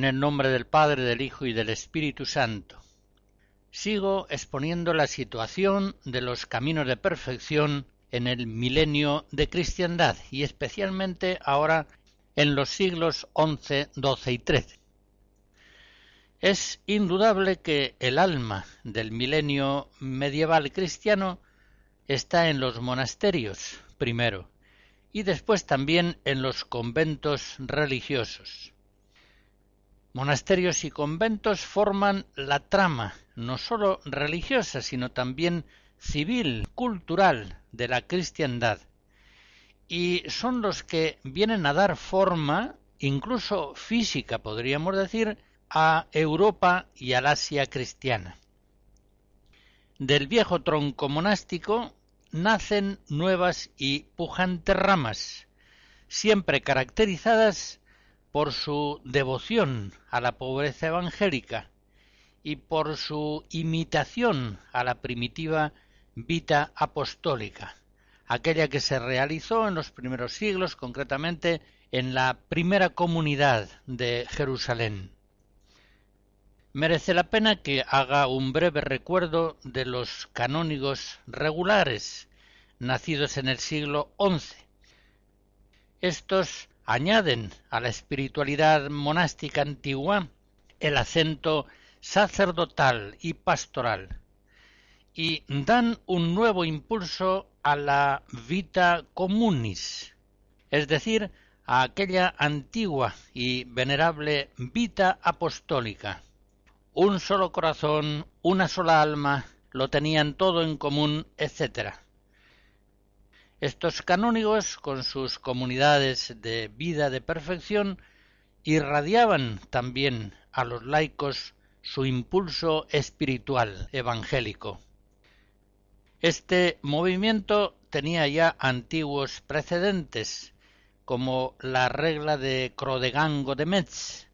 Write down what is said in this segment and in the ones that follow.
En el nombre del Padre, del Hijo y del Espíritu Santo. Sigo exponiendo la situación de los caminos de perfección en el milenio de cristiandad y especialmente ahora en los siglos XI, XII y XIII. Es indudable que el alma del milenio medieval cristiano está en los monasterios, primero, y después también en los conventos religiosos. Monasterios y conventos forman la trama, no sólo religiosa, sino también civil, cultural de la cristiandad, y son los que vienen a dar forma, incluso física, podríamos decir, a Europa y al Asia cristiana. Del viejo tronco monástico nacen nuevas y pujantes ramas, siempre caracterizadas por su devoción a la pobreza evangélica y por su imitación a la primitiva vita apostólica, aquella que se realizó en los primeros siglos, concretamente en la primera comunidad de Jerusalén. Merece la pena que haga un breve recuerdo de los canónigos regulares, nacidos en el siglo XI. Estos añaden a la espiritualidad monástica antigua el acento sacerdotal y pastoral y dan un nuevo impulso a la vita communis, es decir, a aquella antigua y venerable vita apostólica. Un solo corazón, una sola alma, lo tenían todo en común, etc. Estos canónigos, con sus comunidades de vida de perfección, irradiaban también a los laicos su impulso espiritual evangélico. Este movimiento tenía ya antiguos precedentes, como la regla de Crodegango de Metz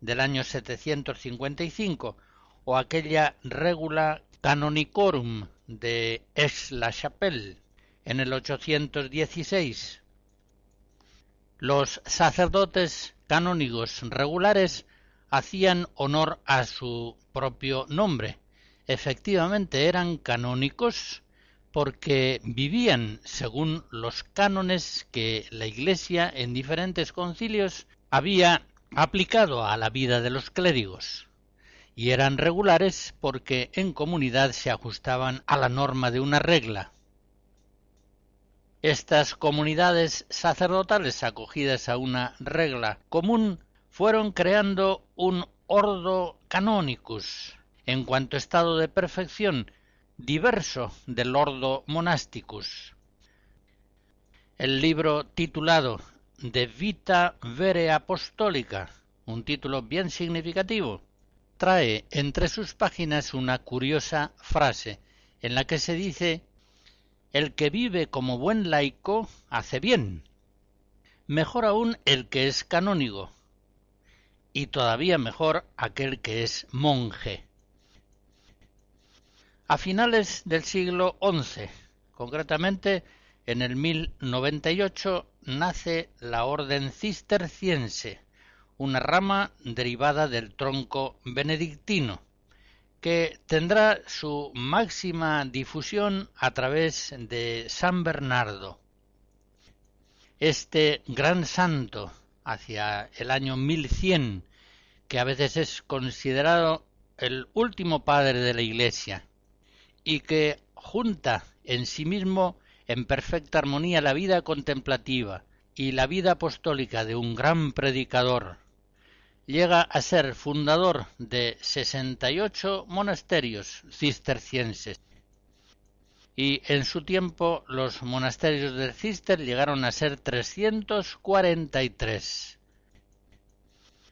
del año 755 o aquella regula canonicorum de Aix-la-Chapelle en el 816. Los sacerdotes canónigos regulares hacían honor a su propio nombre. Efectivamente eran canónicos porque vivían según los cánones que la Iglesia en diferentes concilios había aplicado a la vida de los clérigos y eran regulares porque en comunidad se ajustaban a la norma de una regla. Estas comunidades sacerdotales acogidas a una regla común fueron creando un ordo canonicus, en cuanto estado de perfección diverso del ordo monasticus. El libro titulado De Vita Vere Apostólica, un título bien significativo, trae entre sus páginas una curiosa frase en la que se dice el que vive como buen laico hace bien. Mejor aún el que es canónigo. Y todavía mejor aquel que es monje. A finales del siglo XI, Concretamente, en el 1098 nace la orden cisterciense, una rama derivada del tronco benedictino, que tendrá su máxima difusión a través de San Bernardo. Este gran santo, hacia el año 1100, que a veces es considerado el último padre de la Iglesia, y que junta en sí mismo en perfecta armonía la vida contemplativa y la vida apostólica de un gran predicador. Llega a ser fundador de 68 monasterios cistercienses. Y en su tiempo los monasterios de Cister llegaron a ser 343.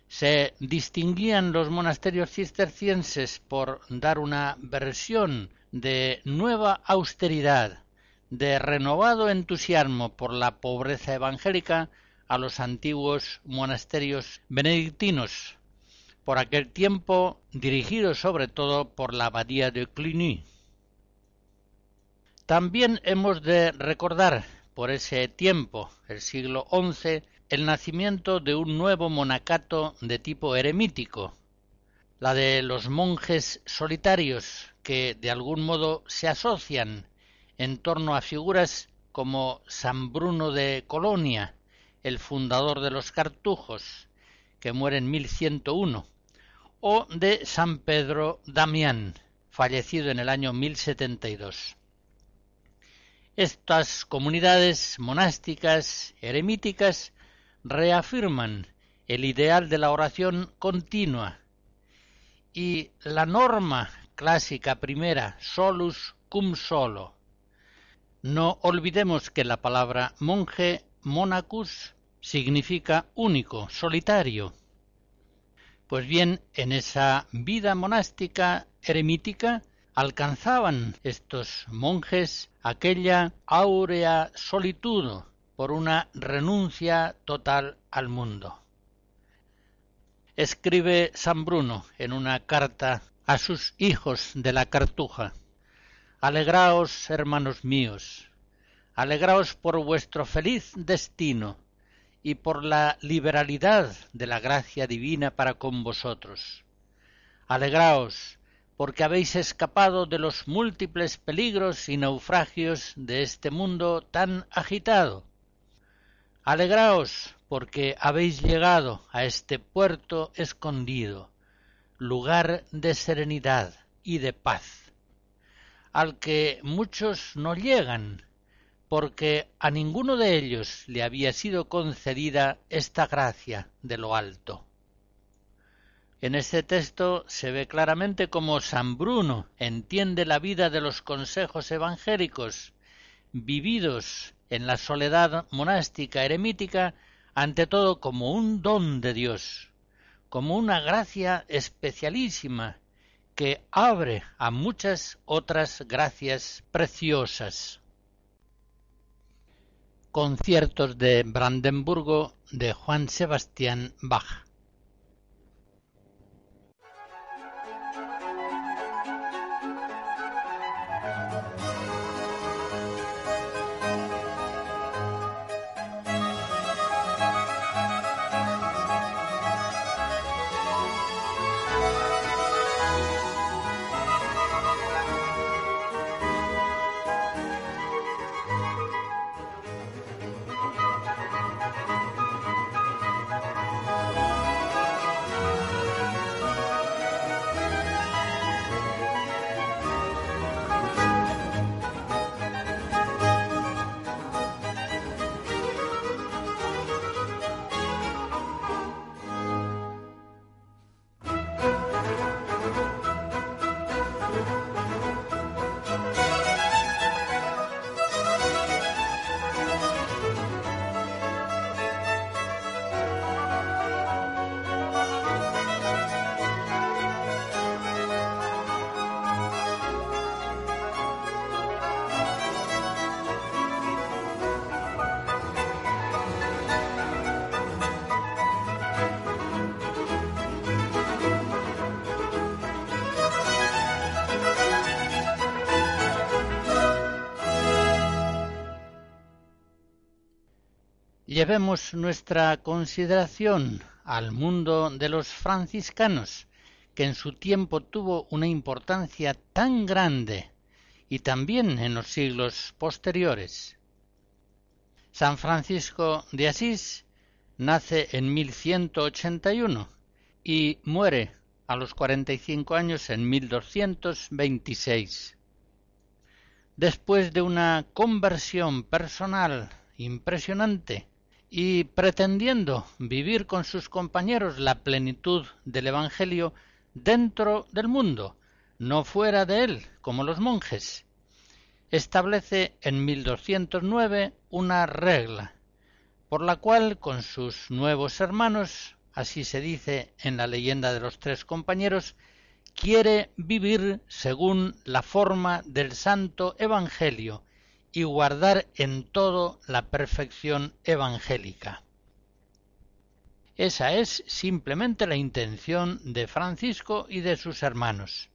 Se distinguían los monasterios cistercienses por dar una versión de nueva austeridad, de renovado entusiasmo por la pobreza evangélica a los antiguos monasterios benedictinos, por aquel tiempo dirigidos sobre todo por la abadía de Cluny. También hemos de recordar por ese tiempo, el siglo XI, el nacimiento de un nuevo monacato de tipo eremítico, la de los monjes solitarios que de algún modo se asocian en torno a figuras como San Bruno de Colonia, el fundador de los cartujos, que muere en 1101, o de San Pedro Damián, fallecido en el año 1072. Estas comunidades monásticas eremíticas reafirman el ideal de la oración continua y la norma clásica primera, solus cum solo. No olvidemos que la palabra monje, monacus, significa único, solitario. Pues bien, en esa vida monástica eremítica alcanzaban estos monjes aquella áurea solitud por una renuncia total al mundo. Escribe San Bruno en una carta a sus hijos de la cartuja. Alegraos, hermanos míos, alegraos por vuestro feliz destino y por la liberalidad de la gracia divina para con vosotros. Alegraos, porque habéis escapado de los múltiples peligros y naufragios de este mundo tan agitado. Alegraos, porque habéis llegado a este puerto escondido, lugar de serenidad y de paz, al que muchos no llegan, porque a ninguno de ellos le había sido concedida esta gracia de lo alto. En este texto se ve claramente cómo San Bruno entiende la vida de los consejos evangélicos, vividos en la soledad monástica eremítica, ante todo como un don de Dios, como una gracia especialísima que abre a muchas otras gracias preciosas. Conciertos de Brandenburgo de Juan Sebastián Bach llevemos nuestra consideración al mundo de los franciscanos, que en su tiempo tuvo una importancia tan grande y también en los siglos posteriores. San Francisco de Asís nace en 1181 y muere a los 45 años en 1226. Después de una conversión personal impresionante y pretendiendo vivir con sus compañeros la plenitud del Evangelio dentro del mundo, no fuera de él, como los monjes, establece en 1209 una regla, por la cual con sus nuevos hermanos, así se dice en la leyenda de los tres compañeros, quiere vivir según la forma del santo Evangelio y guardar en todo la perfección evangélica. Esa es simplemente la intención de Francisco y de sus hermanos.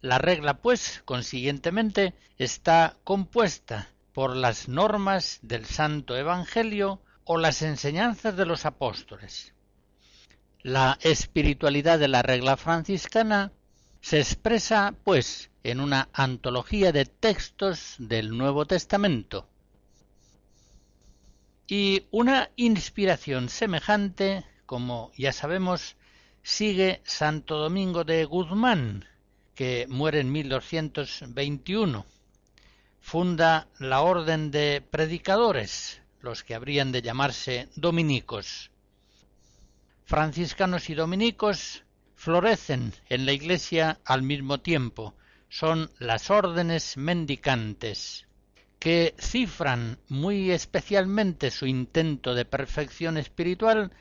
La regla, pues, consiguientemente, está compuesta por las normas del Santo Evangelio o las enseñanzas de los apóstoles. La espiritualidad de la regla franciscana se expresa, pues, en una antología de textos del Nuevo Testamento. Y una inspiración semejante, como ya sabemos, sigue Santo Domingo de Guzmán, que muere en 1221. Funda la Orden de Predicadores, los que habrían de llamarse dominicos. Franciscanos y dominicos florecen en la Iglesia al mismo tiempo, son las órdenes mendicantes, que cifran muy especialmente su intento de perfección espiritual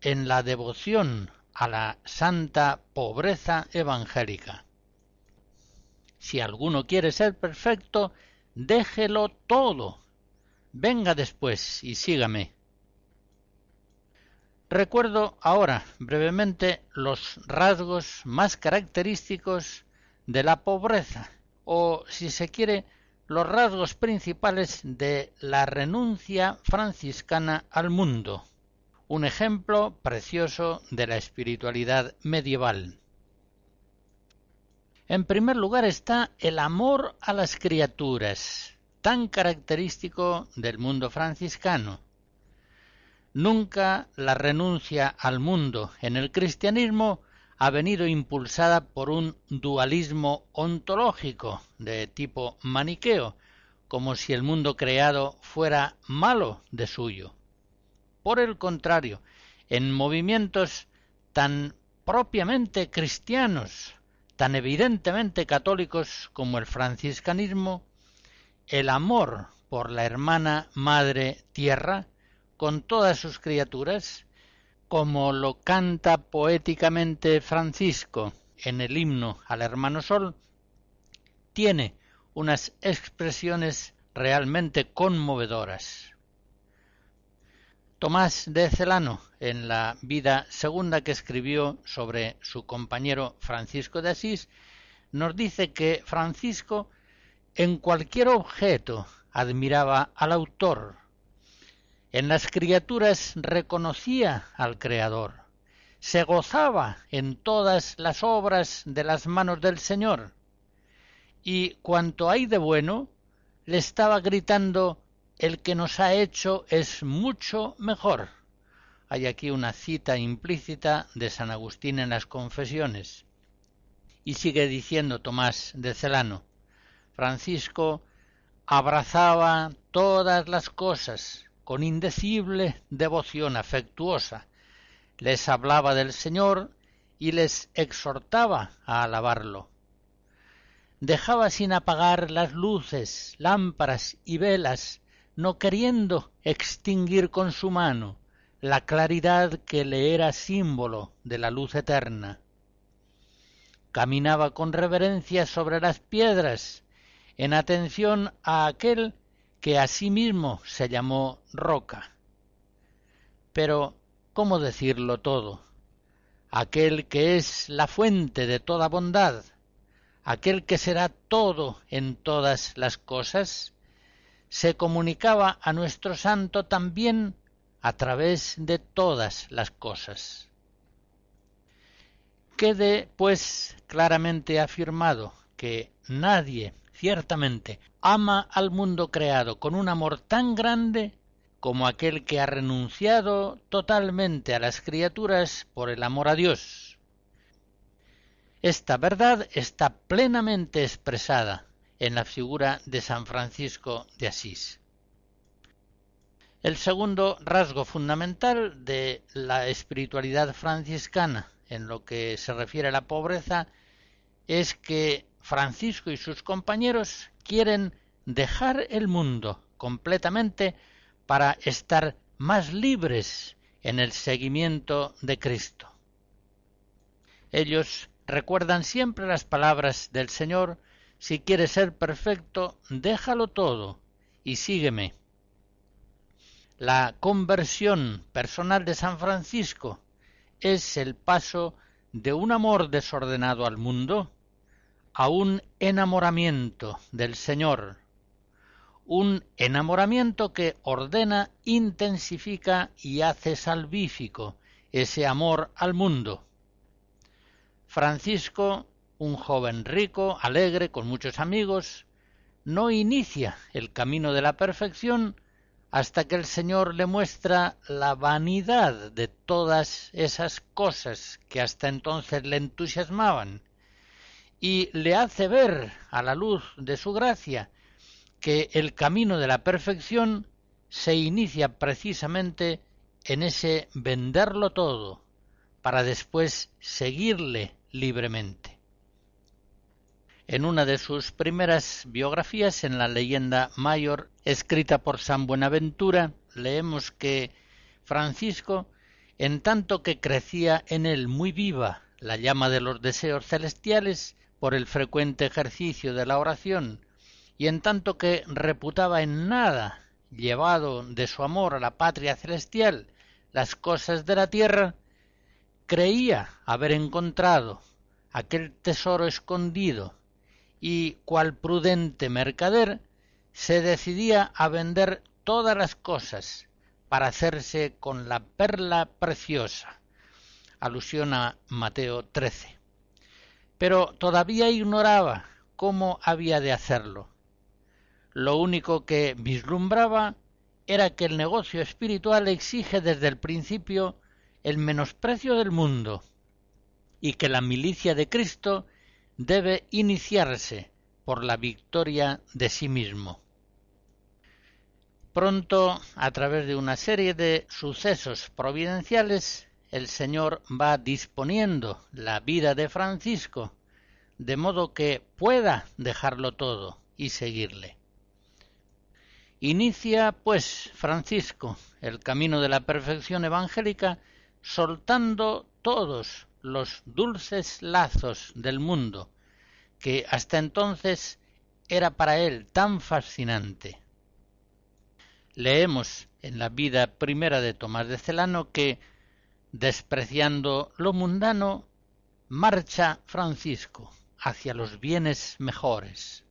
en la devoción a la santa pobreza evangélica. Si alguno quiere ser perfecto, déjelo todo. Venga después y sígame. Recuerdo ahora brevemente los rasgos más característicos de la pobreza, o si se quiere, los rasgos principales de la renuncia franciscana al mundo, un ejemplo precioso de la espiritualidad medieval. En primer lugar está el amor a las criaturas, tan característico del mundo franciscano. Nunca la renuncia al mundo en el cristianismo ha venido impulsada por un dualismo ontológico de tipo maniqueo, como si el mundo creado fuera malo de suyo. Por el contrario, en movimientos tan propiamente cristianos, tan evidentemente católicos como el franciscanismo, el amor por la hermana madre tierra, con todas sus criaturas, como lo canta poéticamente Francisco en el himno al hermano Sol, tiene unas expresiones realmente conmovedoras. Tomás de Celano, en la vida segunda que escribió sobre su compañero Francisco de Asís, nos dice que Francisco en cualquier objeto admiraba al autor, en las criaturas reconocía al Creador, se gozaba en todas las obras de las manos del Señor, y cuanto hay de bueno, le estaba gritando el que nos ha hecho es mucho mejor. Hay aquí una cita implícita de San Agustín en las Confesiones. Y sigue diciendo Tomás de Celano, Francisco abrazaba todas las cosas, con indecible devoción afectuosa, les hablaba del Señor y les exhortaba a alabarlo. Dejaba sin apagar las luces, lámparas y velas, no queriendo extinguir con su mano la claridad que le era símbolo de la luz eterna. Caminaba con reverencia sobre las piedras, en atención a aquel que asimismo se llamó Roca. Pero, ¿cómo decirlo todo? Aquel que es la fuente de toda bondad, aquel que será todo en todas las cosas, se comunicaba a nuestro santo también a través de todas las cosas. Quede, pues, claramente afirmado que nadie, ciertamente, ama al mundo creado con un amor tan grande como aquel que ha renunciado totalmente a las criaturas por el amor a Dios. Esta verdad está plenamente expresada en la figura de San Francisco de Asís. El segundo rasgo fundamental de la espiritualidad franciscana en lo que se refiere a la pobreza es que Francisco y sus compañeros quieren dejar el mundo completamente para estar más libres en el seguimiento de Cristo. Ellos recuerdan siempre las palabras del Señor, si quieres ser perfecto, déjalo todo y sígueme. La conversión personal de San Francisco es el paso de un amor desordenado al mundo a un enamoramiento del Señor, un enamoramiento que ordena, intensifica y hace salvífico ese amor al mundo. Francisco, un joven rico, alegre, con muchos amigos, no inicia el camino de la perfección hasta que el Señor le muestra la vanidad de todas esas cosas que hasta entonces le entusiasmaban y le hace ver a la luz de su gracia que el camino de la perfección se inicia precisamente en ese venderlo todo para después seguirle libremente. En una de sus primeras biografías, en la leyenda mayor, escrita por San Buenaventura, leemos que Francisco, en tanto que crecía en él muy viva la llama de los deseos celestiales, por el frecuente ejercicio de la oración, y en tanto que reputaba en nada, llevado de su amor a la patria celestial, las cosas de la tierra, creía haber encontrado aquel tesoro escondido y, cual prudente mercader, se decidía a vender todas las cosas para hacerse con la perla preciosa. Alusión a Mateo 13 pero todavía ignoraba cómo había de hacerlo. Lo único que vislumbraba era que el negocio espiritual exige desde el principio el menosprecio del mundo y que la milicia de Cristo debe iniciarse por la victoria de sí mismo. Pronto, a través de una serie de sucesos providenciales, el Señor va disponiendo la vida de Francisco, de modo que pueda dejarlo todo y seguirle. Inicia, pues, Francisco el camino de la perfección evangélica soltando todos los dulces lazos del mundo, que hasta entonces era para él tan fascinante. Leemos en la vida primera de Tomás de Celano que despreciando lo mundano, marcha Francisco hacia los bienes mejores.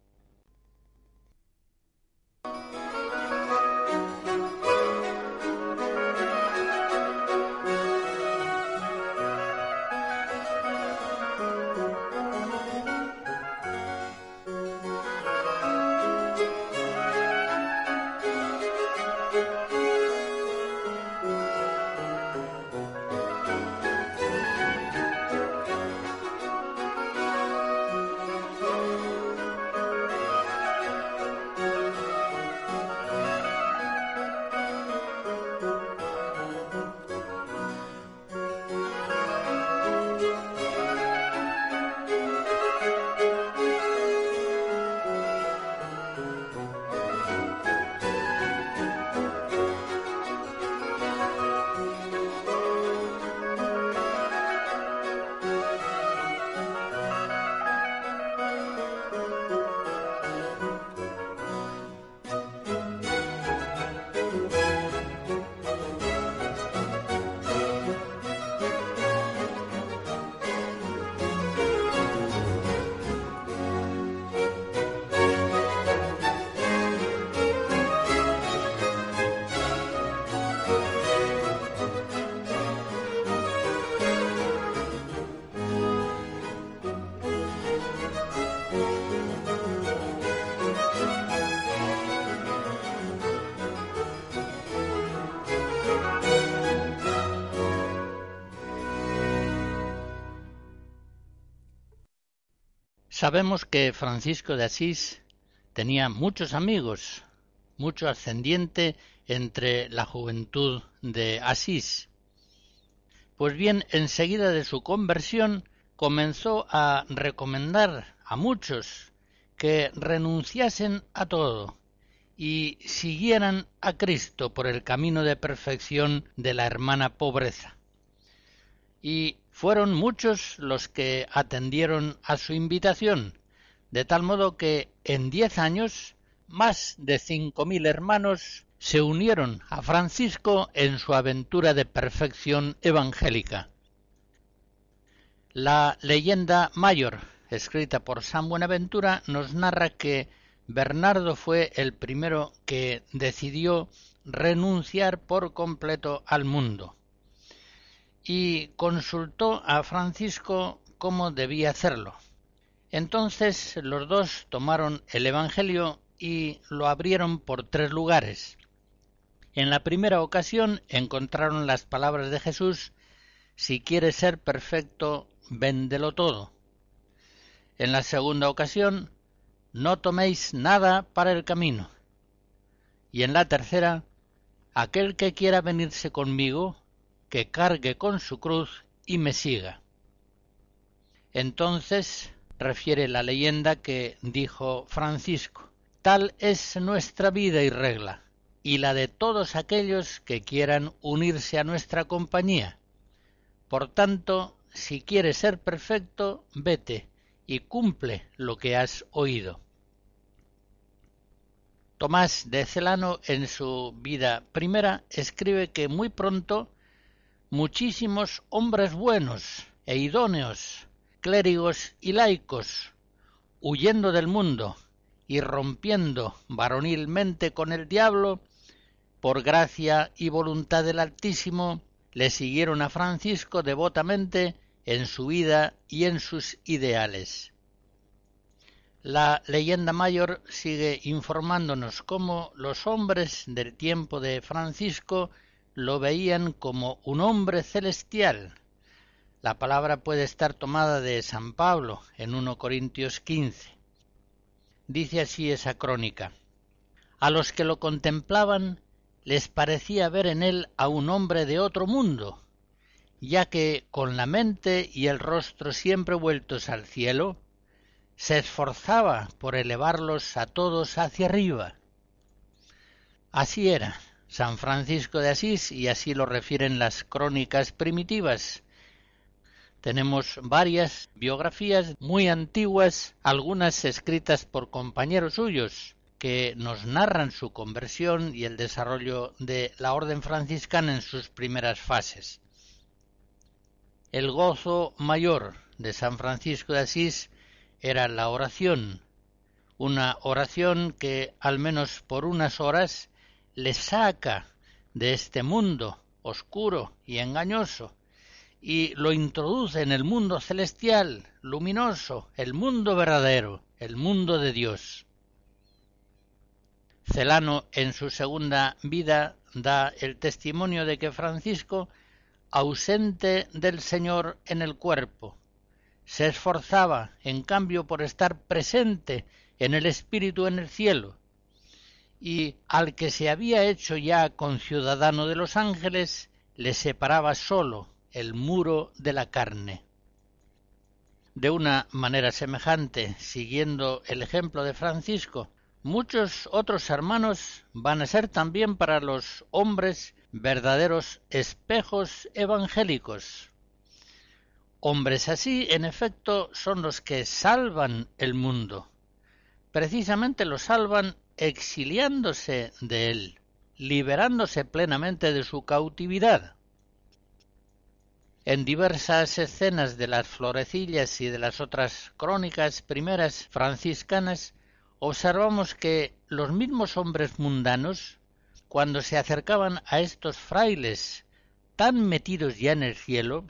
Sabemos que Francisco de Asís tenía muchos amigos, mucho ascendiente entre la juventud de Asís. Pues bien, enseguida de su conversión comenzó a recomendar a muchos que renunciasen a todo y siguieran a Cristo por el camino de perfección de la hermana pobreza. Y fueron muchos los que atendieron a su invitación, de tal modo que en diez años más de cinco mil hermanos se unieron a Francisco en su aventura de perfección evangélica. La leyenda mayor, escrita por San Buenaventura, nos narra que Bernardo fue el primero que decidió renunciar por completo al mundo y consultó a Francisco cómo debía hacerlo. Entonces los dos tomaron el Evangelio y lo abrieron por tres lugares. En la primera ocasión encontraron las palabras de Jesús Si quieres ser perfecto, véndelo todo. En la segunda ocasión No toméis nada para el camino. Y en la tercera Aquel que quiera venirse conmigo, que cargue con su cruz y me siga. Entonces refiere la leyenda que dijo Francisco, tal es nuestra vida y regla, y la de todos aquellos que quieran unirse a nuestra compañía. Por tanto, si quieres ser perfecto, vete y cumple lo que has oído. Tomás de Celano en su vida primera escribe que muy pronto muchísimos hombres buenos e idóneos, clérigos y laicos, huyendo del mundo y rompiendo varonilmente con el diablo, por gracia y voluntad del Altísimo, le siguieron a Francisco devotamente en su vida y en sus ideales. La leyenda mayor sigue informándonos cómo los hombres del tiempo de Francisco lo veían como un hombre celestial. La palabra puede estar tomada de San Pablo en 1 Corintios 15. Dice así esa crónica. A los que lo contemplaban les parecía ver en él a un hombre de otro mundo, ya que con la mente y el rostro siempre vueltos al cielo, se esforzaba por elevarlos a todos hacia arriba. Así era, San Francisco de Asís y así lo refieren las crónicas primitivas. Tenemos varias biografías muy antiguas, algunas escritas por compañeros suyos, que nos narran su conversión y el desarrollo de la orden franciscana en sus primeras fases. El gozo mayor de San Francisco de Asís era la oración, una oración que al menos por unas horas le saca de este mundo oscuro y engañoso y lo introduce en el mundo celestial, luminoso, el mundo verdadero, el mundo de Dios. Celano en su segunda vida da el testimonio de que Francisco, ausente del Señor en el cuerpo, se esforzaba, en cambio, por estar presente en el Espíritu en el cielo, y al que se había hecho ya conciudadano de los ángeles le separaba sólo el muro de la carne. De una manera semejante, siguiendo el ejemplo de Francisco, muchos otros hermanos van a ser también para los hombres verdaderos espejos evangélicos. Hombres así, en efecto, son los que salvan el mundo. Precisamente lo salvan exiliándose de él, liberándose plenamente de su cautividad. En diversas escenas de las florecillas y de las otras crónicas primeras franciscanas observamos que los mismos hombres mundanos, cuando se acercaban a estos frailes tan metidos ya en el cielo,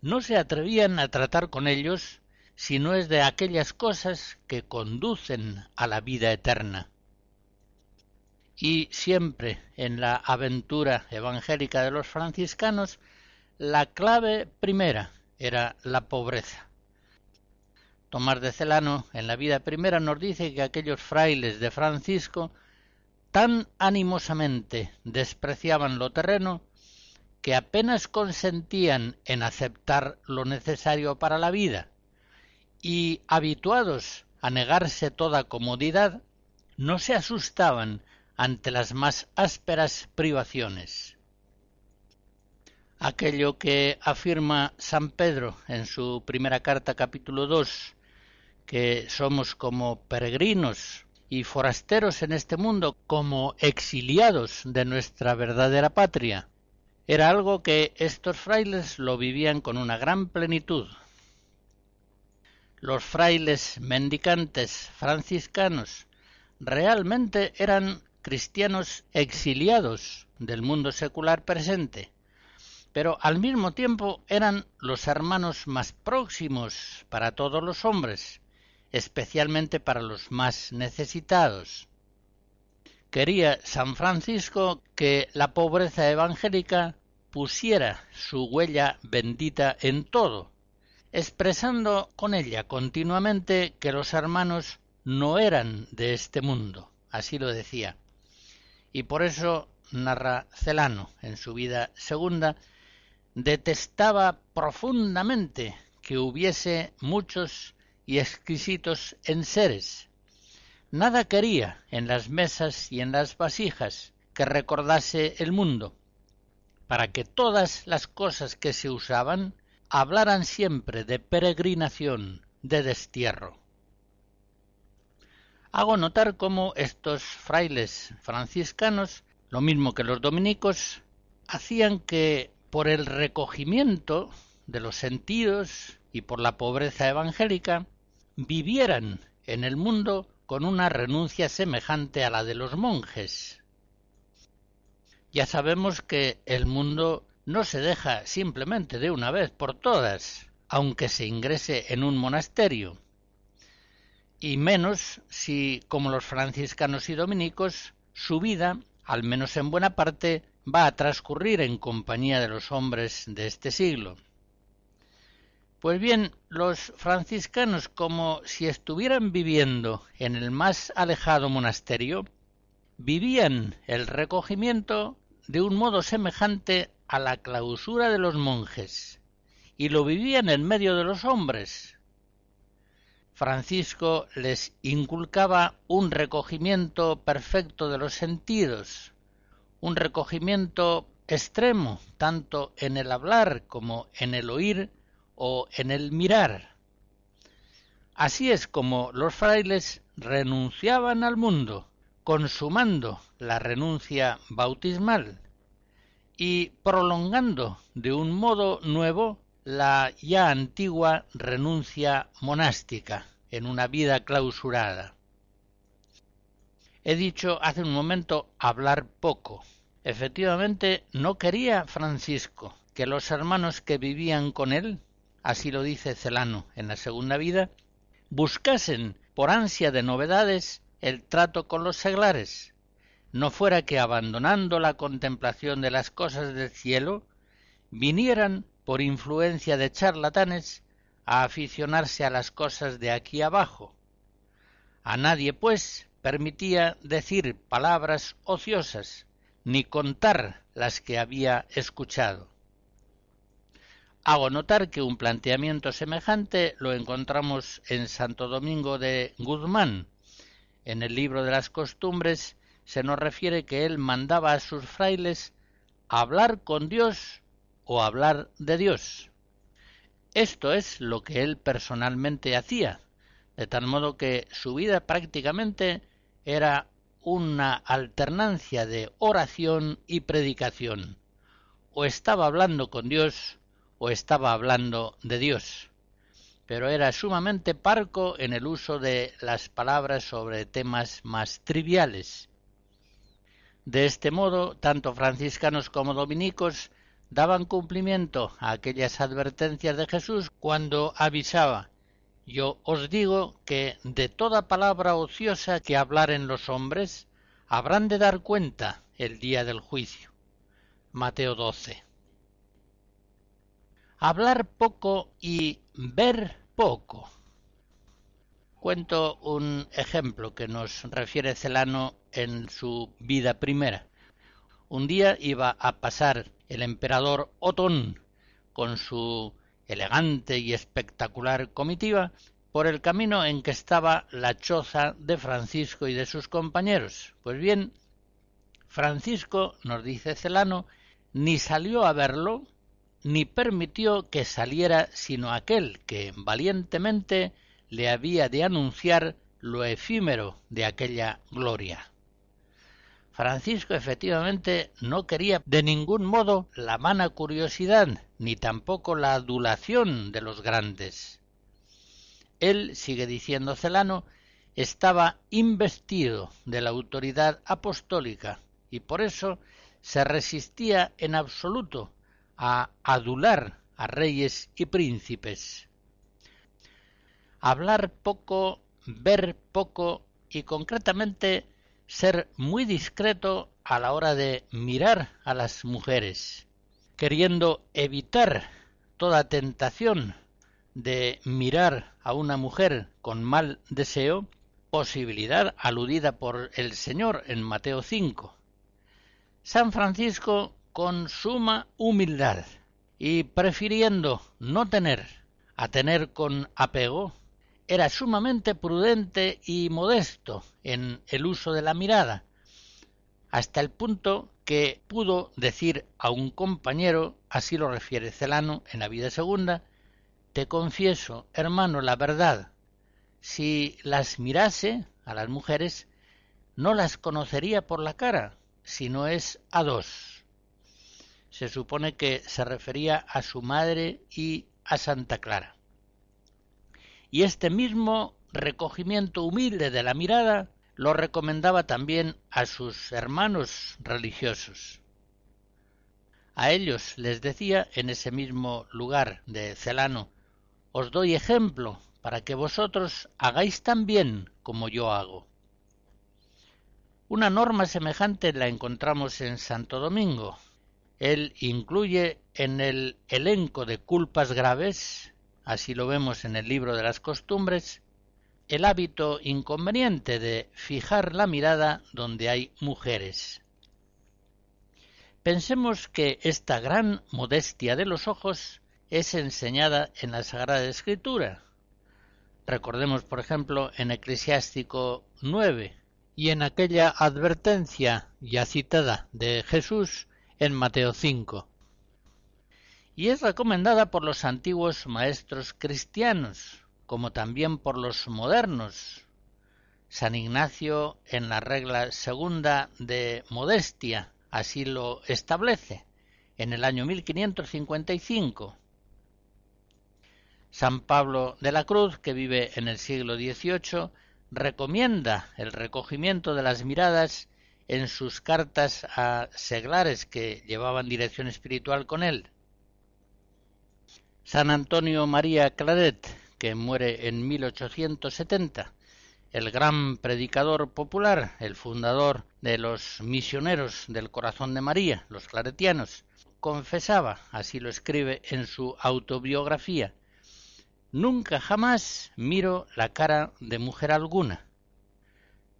no se atrevían a tratar con ellos si no es de aquellas cosas que conducen a la vida eterna y siempre en la aventura evangélica de los franciscanos la clave primera era la pobreza. Tomás de Celano, en la vida primera, nos dice que aquellos frailes de Francisco tan animosamente despreciaban lo terreno que apenas consentían en aceptar lo necesario para la vida, y habituados a negarse toda comodidad, no se asustaban ante las más ásperas privaciones. Aquello que afirma San Pedro en su primera carta capítulo 2, que somos como peregrinos y forasteros en este mundo, como exiliados de nuestra verdadera patria, era algo que estos frailes lo vivían con una gran plenitud. Los frailes mendicantes franciscanos realmente eran cristianos exiliados del mundo secular presente, pero al mismo tiempo eran los hermanos más próximos para todos los hombres, especialmente para los más necesitados. Quería San Francisco que la pobreza evangélica pusiera su huella bendita en todo, expresando con ella continuamente que los hermanos no eran de este mundo, así lo decía. Y por eso narra Celano en su vida segunda, detestaba profundamente que hubiese muchos y exquisitos enseres. Nada quería en las mesas y en las vasijas que recordase el mundo, para que todas las cosas que se usaban hablaran siempre de peregrinación, de destierro. Hago notar cómo estos frailes franciscanos, lo mismo que los dominicos, hacían que por el recogimiento de los sentidos y por la pobreza evangélica vivieran en el mundo con una renuncia semejante a la de los monjes. Ya sabemos que el mundo no se deja simplemente de una vez por todas, aunque se ingrese en un monasterio, y menos si, como los franciscanos y dominicos, su vida, al menos en buena parte, va a transcurrir en compañía de los hombres de este siglo. Pues bien, los franciscanos, como si estuvieran viviendo en el más alejado monasterio, vivían el recogimiento de un modo semejante a la clausura de los monjes, y lo vivían en medio de los hombres. Francisco les inculcaba un recogimiento perfecto de los sentidos, un recogimiento extremo tanto en el hablar como en el oír o en el mirar. Así es como los frailes renunciaban al mundo, consumando la renuncia bautismal y prolongando de un modo nuevo la ya antigua renuncia monástica en una vida clausurada. He dicho hace un momento hablar poco. Efectivamente, no quería Francisco que los hermanos que vivían con él así lo dice Celano en la segunda vida, buscasen por ansia de novedades el trato con los seglares, no fuera que abandonando la contemplación de las cosas del cielo, vinieran, por influencia de charlatanes, a aficionarse a las cosas de aquí abajo. A nadie, pues, permitía decir palabras ociosas, ni contar las que había escuchado. Hago notar que un planteamiento semejante lo encontramos en Santo Domingo de Guzmán. En el libro de las costumbres se nos refiere que él mandaba a sus frailes hablar con Dios o hablar de Dios. Esto es lo que él personalmente hacía, de tal modo que su vida prácticamente era una alternancia de oración y predicación. O estaba hablando con Dios o estaba hablando de Dios, pero era sumamente parco en el uso de las palabras sobre temas más triviales. De este modo, tanto franciscanos como dominicos daban cumplimiento a aquellas advertencias de Jesús cuando avisaba Yo os digo que de toda palabra ociosa que hablaren los hombres, habrán de dar cuenta el día del juicio. Mateo 12 hablar poco y ver poco. Cuento un ejemplo que nos refiere Celano en su vida primera. Un día iba a pasar el emperador Otón con su elegante y espectacular comitiva por el camino en que estaba la choza de Francisco y de sus compañeros. Pues bien, Francisco, nos dice Celano, ni salió a verlo, ni permitió que saliera sino aquel que valientemente le había de anunciar lo efímero de aquella gloria. Francisco efectivamente no quería de ningún modo la vana curiosidad, ni tampoco la adulación de los grandes. Él, sigue diciendo Celano, estaba investido de la autoridad apostólica y por eso se resistía en absoluto a adular a reyes y príncipes. Hablar poco, ver poco y concretamente ser muy discreto a la hora de mirar a las mujeres, queriendo evitar toda tentación de mirar a una mujer con mal deseo, posibilidad aludida por el Señor en Mateo 5. San Francisco, con suma humildad y prefiriendo no tener a tener con apego, era sumamente prudente y modesto en el uso de la mirada, hasta el punto que pudo decir a un compañero, así lo refiere Celano en la vida segunda, te confieso, hermano, la verdad, si las mirase a las mujeres, no las conocería por la cara, sino es a dos. Se supone que se refería a su madre y a Santa Clara y este mismo recogimiento humilde de la mirada lo recomendaba también a sus hermanos religiosos. A ellos les decía en ese mismo lugar de Celano, os doy ejemplo para que vosotros hagáis también como yo hago. Una norma semejante la encontramos en Santo Domingo. Él incluye en el elenco de culpas graves así lo vemos en el libro de las costumbres, el hábito inconveniente de fijar la mirada donde hay mujeres. Pensemos que esta gran modestia de los ojos es enseñada en la Sagrada Escritura. Recordemos, por ejemplo, en Eclesiástico 9 y en aquella advertencia ya citada de Jesús en Mateo 5 y es recomendada por los antiguos maestros cristianos, como también por los modernos. San Ignacio en la regla segunda de Modestia así lo establece en el año 1555. San Pablo de la Cruz, que vive en el siglo XVIII, recomienda el recogimiento de las miradas en sus cartas a seglares que llevaban dirección espiritual con él. San Antonio María Claret, que muere en 1870, el gran predicador popular, el fundador de los misioneros del corazón de María, los claretianos, confesaba, así lo escribe en su autobiografía, Nunca jamás miro la cara de mujer alguna.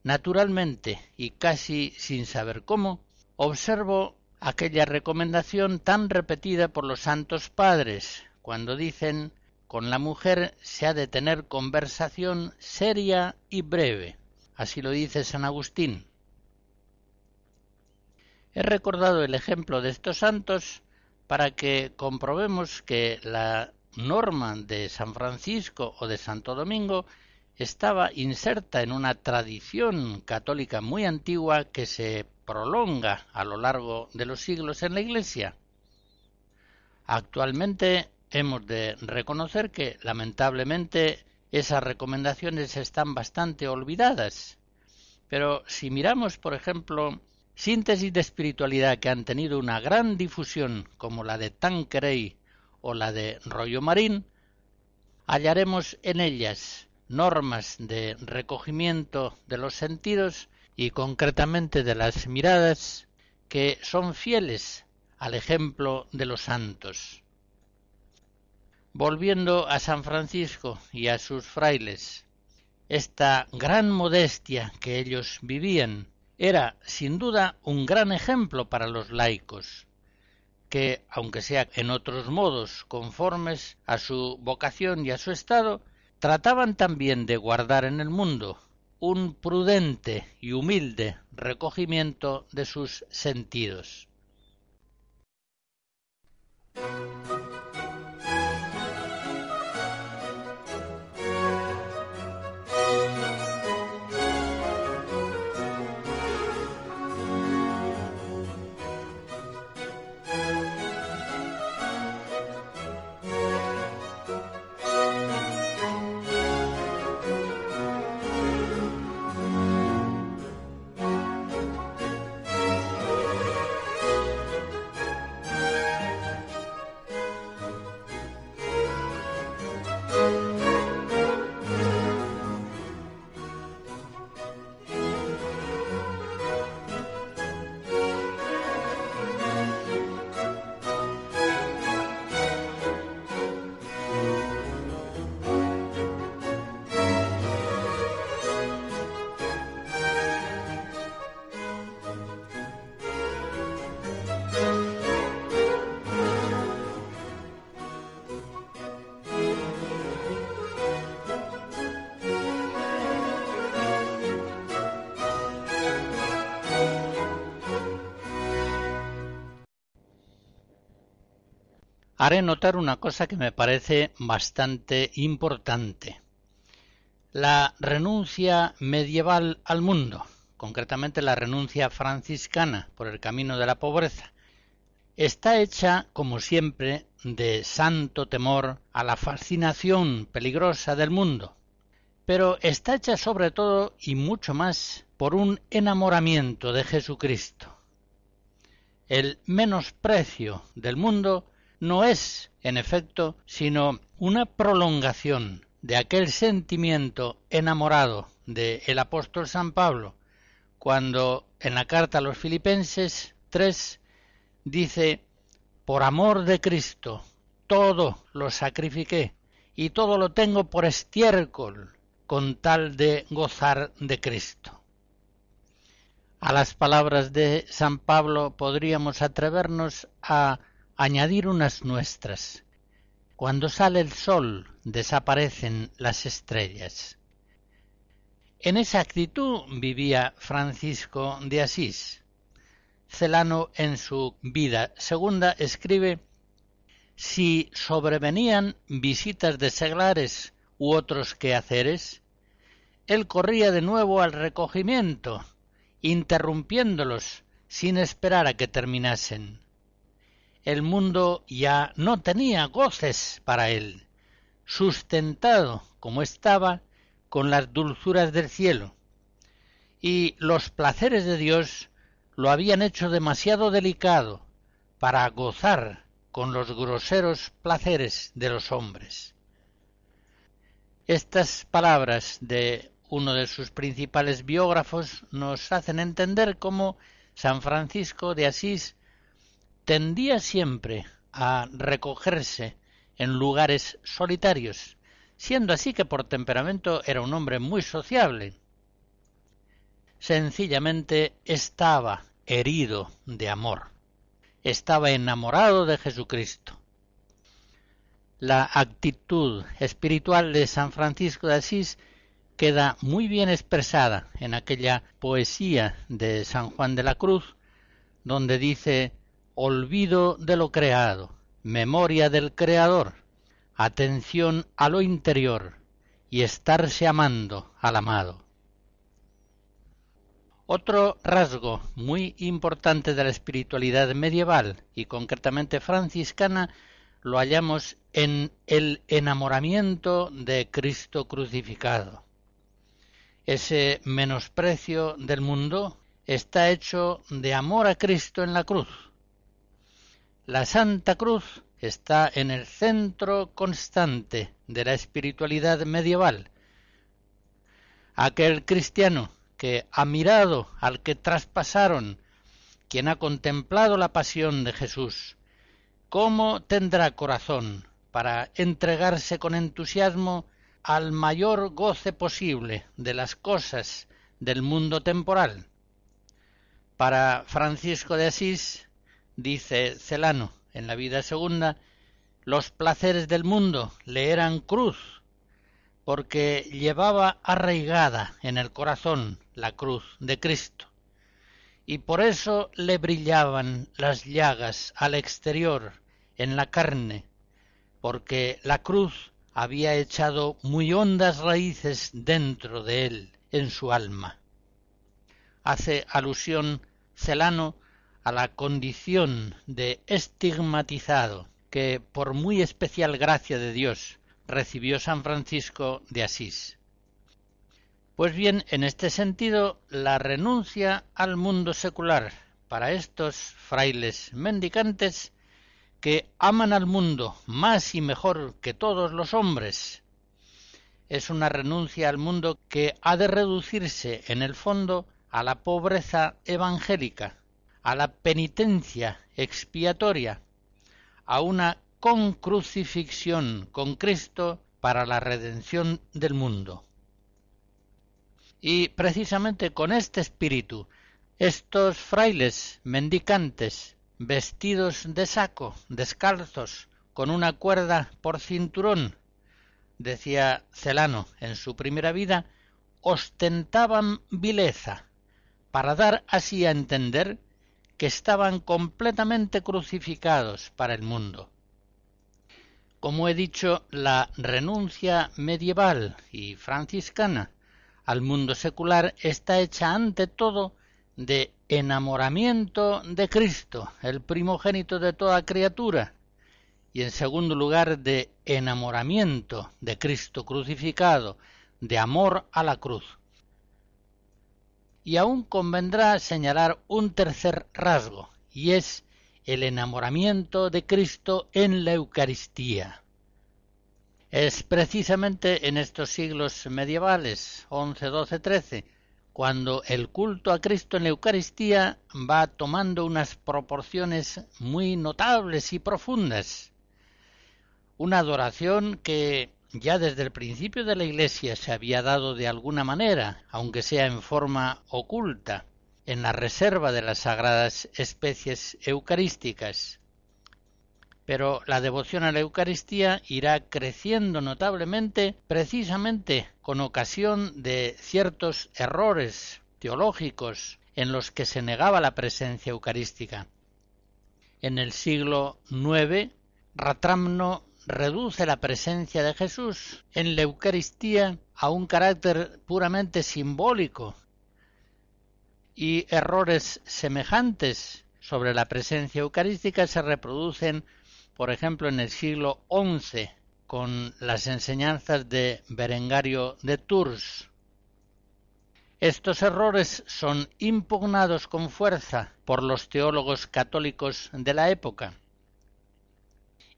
Naturalmente, y casi sin saber cómo, observo aquella recomendación tan repetida por los santos padres, cuando dicen con la mujer se ha de tener conversación seria y breve. Así lo dice San Agustín. He recordado el ejemplo de estos santos para que comprobemos que la norma de San Francisco o de Santo Domingo estaba inserta en una tradición católica muy antigua que se prolonga a lo largo de los siglos en la Iglesia. Actualmente hemos de reconocer que lamentablemente esas recomendaciones están bastante olvidadas. Pero si miramos, por ejemplo, síntesis de espiritualidad que han tenido una gran difusión, como la de Tanqueray o la de Rollo Marín, hallaremos en ellas normas de recogimiento de los sentidos y concretamente de las miradas que son fieles al ejemplo de los santos. Volviendo a San Francisco y a sus frailes, esta gran modestia que ellos vivían era sin duda un gran ejemplo para los laicos, que, aunque sea en otros modos conformes a su vocación y a su estado, trataban también de guardar en el mundo un prudente y humilde recogimiento de sus sentidos. Haré notar una cosa que me parece bastante importante. La renuncia medieval al mundo, concretamente la renuncia franciscana por el camino de la pobreza, está hecha, como siempre, de santo temor a la fascinación peligrosa del mundo, pero está hecha sobre todo y mucho más por un enamoramiento de Jesucristo. El menosprecio del mundo no es, en efecto, sino una prolongación de aquel sentimiento enamorado del el apóstol San Pablo, cuando en la carta a los Filipenses 3 dice, por amor de Cristo, todo lo sacrifiqué y todo lo tengo por estiércol con tal de gozar de Cristo. A las palabras de San Pablo podríamos atrevernos a añadir unas nuestras. Cuando sale el sol desaparecen las estrellas. En esa actitud vivía Francisco de Asís. Celano en su vida segunda escribe si sobrevenían visitas de seglares u otros quehaceres, él corría de nuevo al recogimiento, interrumpiéndolos sin esperar a que terminasen el mundo ya no tenía goces para él, sustentado como estaba con las dulzuras del cielo, y los placeres de Dios lo habían hecho demasiado delicado para gozar con los groseros placeres de los hombres. Estas palabras de uno de sus principales biógrafos nos hacen entender cómo San Francisco de Asís tendía siempre a recogerse en lugares solitarios, siendo así que por temperamento era un hombre muy sociable. Sencillamente estaba herido de amor, estaba enamorado de Jesucristo. La actitud espiritual de San Francisco de Asís queda muy bien expresada en aquella poesía de San Juan de la Cruz, donde dice olvido de lo creado, memoria del Creador, atención a lo interior y estarse amando al amado. Otro rasgo muy importante de la espiritualidad medieval y concretamente franciscana lo hallamos en el enamoramiento de Cristo crucificado. Ese menosprecio del mundo está hecho de amor a Cristo en la cruz, la Santa Cruz está en el centro constante de la espiritualidad medieval. Aquel cristiano que ha mirado al que traspasaron, quien ha contemplado la pasión de Jesús, ¿cómo tendrá corazón para entregarse con entusiasmo al mayor goce posible de las cosas del mundo temporal. Para Francisco de Asís, dice Celano en la vida segunda, los placeres del mundo le eran cruz, porque llevaba arraigada en el corazón la cruz de Cristo, y por eso le brillaban las llagas al exterior, en la carne, porque la cruz había echado muy hondas raíces dentro de él, en su alma. Hace alusión Celano a la condición de estigmatizado que, por muy especial gracia de Dios, recibió San Francisco de Asís. Pues bien, en este sentido, la renuncia al mundo secular para estos frailes mendicantes que aman al mundo más y mejor que todos los hombres. Es una renuncia al mundo que ha de reducirse en el fondo a la pobreza evangélica, a la penitencia expiatoria, a una concrucifixión con Cristo para la redención del mundo. Y precisamente con este espíritu, estos frailes mendicantes vestidos de saco, descalzos, con una cuerda por cinturón, decía Celano en su primera vida, ostentaban vileza, para dar así a entender que estaban completamente crucificados para el mundo. Como he dicho, la renuncia medieval y franciscana al mundo secular está hecha ante todo de enamoramiento de Cristo, el primogénito de toda criatura, y en segundo lugar de enamoramiento de Cristo crucificado, de amor a la cruz. Y aún convendrá señalar un tercer rasgo, y es el enamoramiento de Cristo en la Eucaristía. Es precisamente en estos siglos medievales, once, doce, trece, cuando el culto a Cristo en la Eucaristía va tomando unas proporciones muy notables y profundas. Una adoración que ya desde el principio de la Iglesia se había dado de alguna manera, aunque sea en forma oculta, en la reserva de las sagradas especies eucarísticas. Pero la devoción a la Eucaristía irá creciendo notablemente precisamente con ocasión de ciertos errores teológicos en los que se negaba la presencia eucarística. En el siglo IX, Ratramno reduce la presencia de Jesús en la Eucaristía a un carácter puramente simbólico y errores semejantes sobre la presencia eucarística se reproducen por ejemplo en el siglo XI con las enseñanzas de Berengario de Tours. Estos errores son impugnados con fuerza por los teólogos católicos de la época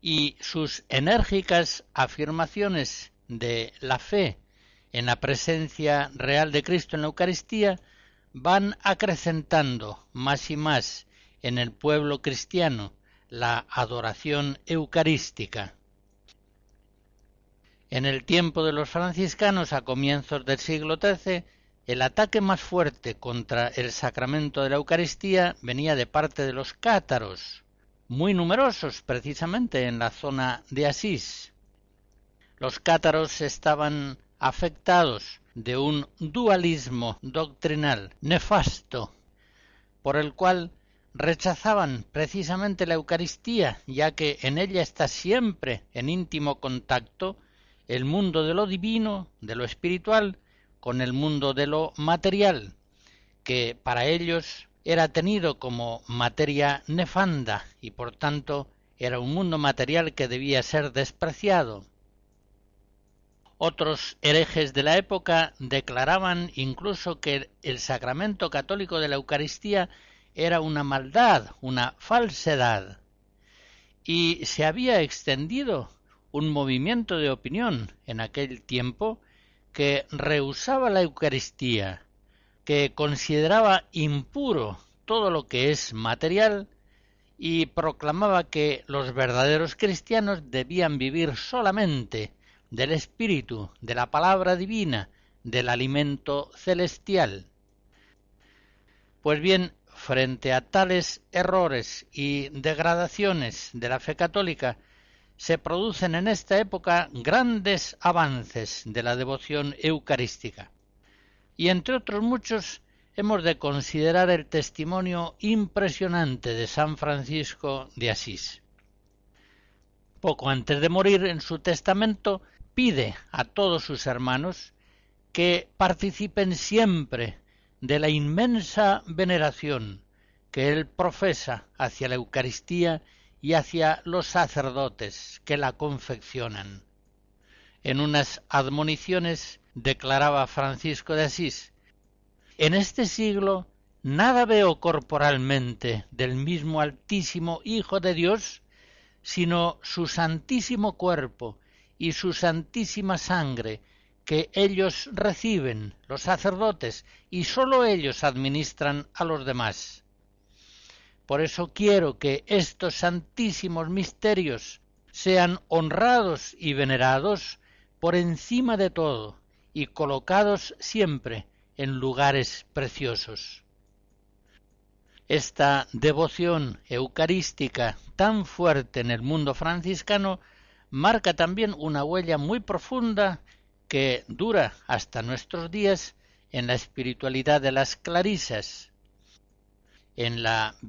y sus enérgicas afirmaciones de la fe en la presencia real de Cristo en la Eucaristía van acrecentando más y más en el pueblo cristiano la adoración eucarística. En el tiempo de los franciscanos, a comienzos del siglo XIII, el ataque más fuerte contra el sacramento de la Eucaristía venía de parte de los cátaros, muy numerosos precisamente en la zona de Asís. Los cátaros estaban afectados de un dualismo doctrinal nefasto, por el cual rechazaban precisamente la Eucaristía, ya que en ella está siempre en íntimo contacto el mundo de lo divino, de lo espiritual, con el mundo de lo material, que para ellos era tenido como materia nefanda y por tanto era un mundo material que debía ser despreciado. Otros herejes de la época declaraban incluso que el sacramento católico de la Eucaristía era una maldad, una falsedad. Y se había extendido un movimiento de opinión en aquel tiempo que rehusaba la Eucaristía, que consideraba impuro todo lo que es material y proclamaba que los verdaderos cristianos debían vivir solamente del Espíritu, de la palabra divina, del alimento celestial. Pues bien, frente a tales errores y degradaciones de la fe católica, se producen en esta época grandes avances de la devoción eucarística. Y entre otros muchos hemos de considerar el testimonio impresionante de San Francisco de Asís. Poco antes de morir en su testamento pide a todos sus hermanos que participen siempre de la inmensa veneración que él profesa hacia la Eucaristía y hacia los sacerdotes que la confeccionan. En unas admoniciones declaraba Francisco de Asís En este siglo nada veo corporalmente del mismo Altísimo Hijo de Dios, sino su santísimo cuerpo y su santísima sangre, que ellos reciben, los sacerdotes, y sólo ellos administran a los demás. Por eso quiero que estos santísimos misterios sean honrados y venerados por encima de todo y colocados siempre en lugares preciosos. Esta devoción eucarística tan fuerte en el mundo franciscano marca también una huella muy profunda que dura hasta nuestros días en la espiritualidad de las clarisas, en la